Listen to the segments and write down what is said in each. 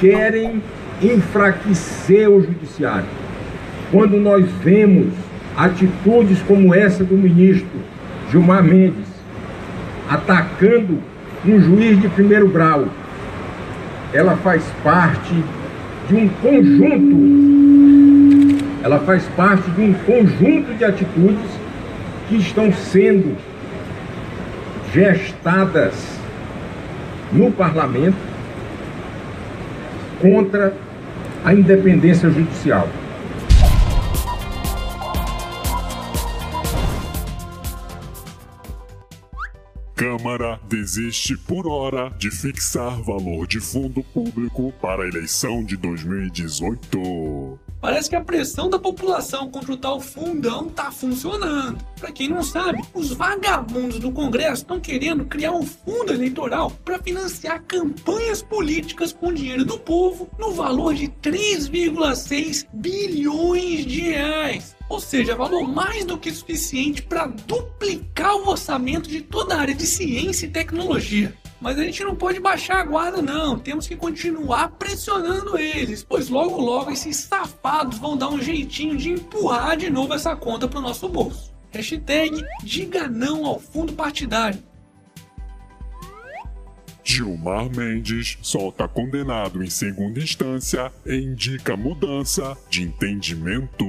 querem enfraquecer o judiciário. Quando nós vemos atitudes como essa do ministro Gilmar Mendes, atacando um juiz de primeiro grau, ela faz parte de um conjunto, ela faz parte de um conjunto de atitudes que estão sendo gestadas no parlamento contra a independência judicial. Câmara desiste por hora de fixar valor de fundo público para a eleição de 2018. Parece que a pressão da população contra o tal fundão tá funcionando. Para quem não sabe, os vagabundos do Congresso estão querendo criar um fundo eleitoral para financiar campanhas políticas com dinheiro do povo no valor de 3,6 bilhões de reais. Ou seja, valor mais do que suficiente para duplicar o orçamento de toda a área de ciência e tecnologia. Mas a gente não pode baixar a guarda, não. Temos que continuar pressionando eles, pois logo logo esses safados vão dar um jeitinho de empurrar de novo essa conta para o nosso bolso. Hashtag diga não ao fundo partidário. Gilmar Mendes solta condenado em segunda instância e indica mudança de entendimento.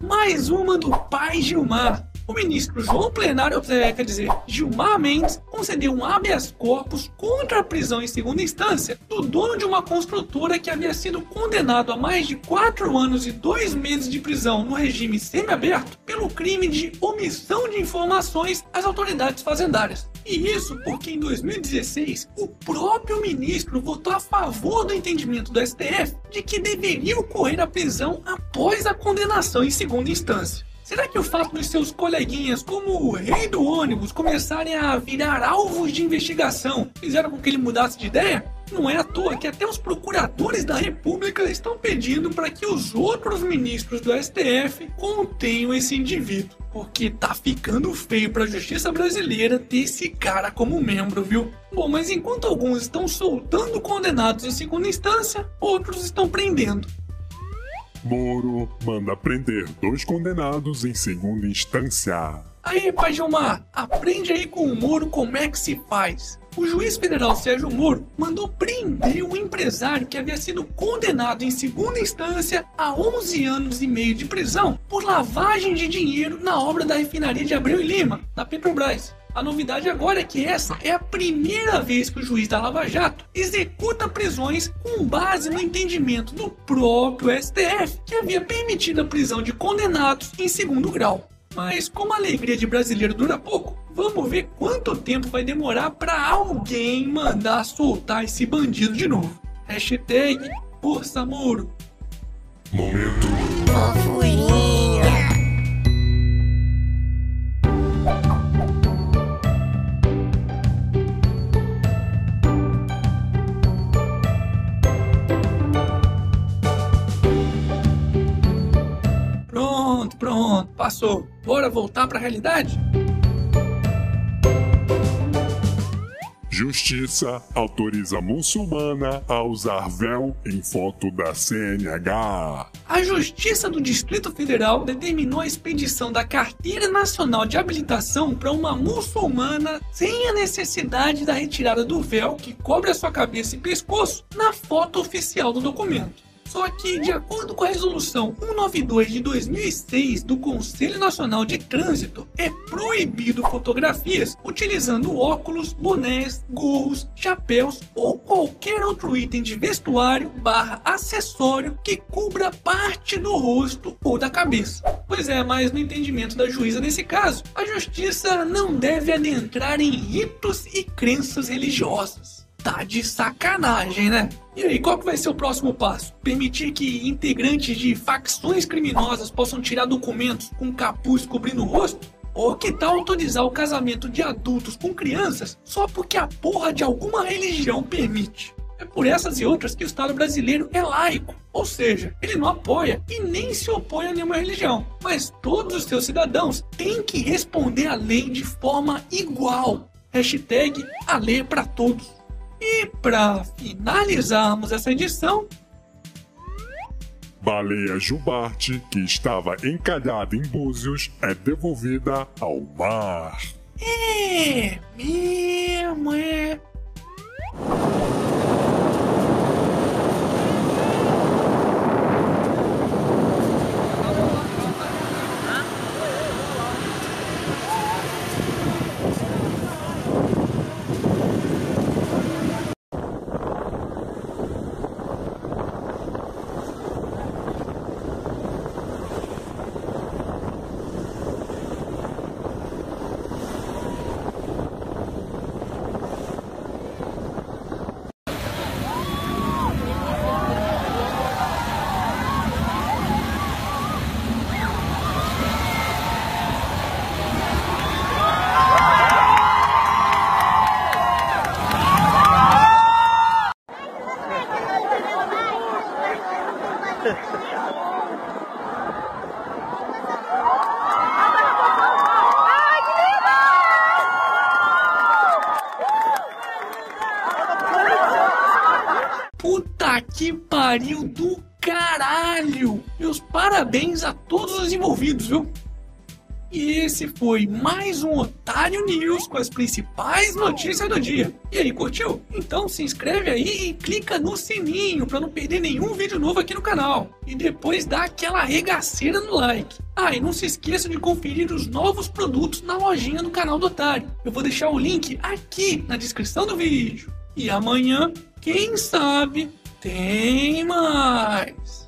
Mais uma do pai Gilmar. O ministro João Plenário, é, quer dizer, Gilmar Mendes, concedeu um habeas corpus contra a prisão em segunda instância do dono de uma construtora que havia sido condenado a mais de quatro anos e dois meses de prisão no regime semiaberto pelo crime de omissão de informações às autoridades fazendárias. E isso porque em 2016 o próprio ministro votou a favor do entendimento do STF de que deveria ocorrer a prisão após a condenação em segunda instância. Será que o fato dos seus coleguinhas, como o rei do ônibus, começarem a virar alvos de investigação fizeram com que ele mudasse de ideia? Não é à toa que até os procuradores da República estão pedindo para que os outros ministros do STF contenham esse indivíduo. Porque tá ficando feio para a justiça brasileira ter esse cara como membro, viu? Bom, mas enquanto alguns estão soltando condenados em segunda instância, outros estão prendendo. Moro manda prender dois condenados em segunda instância. Aí, pai Gilmar, aprende aí com o Moro como é que se faz. O juiz federal Sérgio Moro mandou prender um empresário que havia sido condenado em segunda instância a 11 anos e meio de prisão por lavagem de dinheiro na obra da refinaria de Abreu e Lima, da Petrobras. A novidade agora é que essa é a primeira vez que o juiz da Lava Jato executa prisões com base no entendimento do próprio STF, que havia permitido a prisão de condenados em segundo grau. Mas como a alegria de brasileiro dura pouco, vamos ver quanto tempo vai demorar para alguém mandar soltar esse bandido de novo. Hashtag Força Moro. Momento. Pronto, passou. Bora voltar para a realidade? Justiça autoriza muçulmana a usar véu em foto da CNH. A Justiça do Distrito Federal determinou a expedição da Carteira Nacional de Habilitação para uma muçulmana sem a necessidade da retirada do véu que cobre a sua cabeça e pescoço na foto oficial do documento. Só que, de acordo com a resolução 192 de 2006 do Conselho Nacional de Trânsito, é proibido fotografias utilizando óculos, bonés, gorros, chapéus ou qualquer outro item de vestuário barra acessório que cubra parte do rosto ou da cabeça. Pois é, mas no entendimento da juíza nesse caso, a justiça não deve adentrar em ritos e crenças religiosas. Tá de sacanagem, né? E aí, qual que vai ser o próximo passo? Permitir que integrantes de facções criminosas possam tirar documentos com capuz cobrindo o rosto? Ou que tal autorizar o casamento de adultos com crianças só porque a porra de alguma religião permite? É por essas e outras que o Estado brasileiro é laico, ou seja, ele não apoia e nem se opõe a nenhuma religião. Mas todos os seus cidadãos têm que responder à lei de forma igual. Hashtag a lei é para todos. E para finalizarmos essa edição, Baleia jubarte, que estava encalhada em Búzios, é devolvida ao mar. é mesmo, é. Que pariu do caralho! Meus parabéns a todos os envolvidos, viu? E esse foi mais um Otário News com as principais notícias do dia. E aí, curtiu? Então se inscreve aí e clica no sininho para não perder nenhum vídeo novo aqui no canal. E depois dá aquela regaceira no like. Ah, e não se esqueça de conferir os novos produtos na lojinha do canal do Otário. Eu vou deixar o link aqui na descrição do vídeo. E amanhã, quem sabe, tem mais.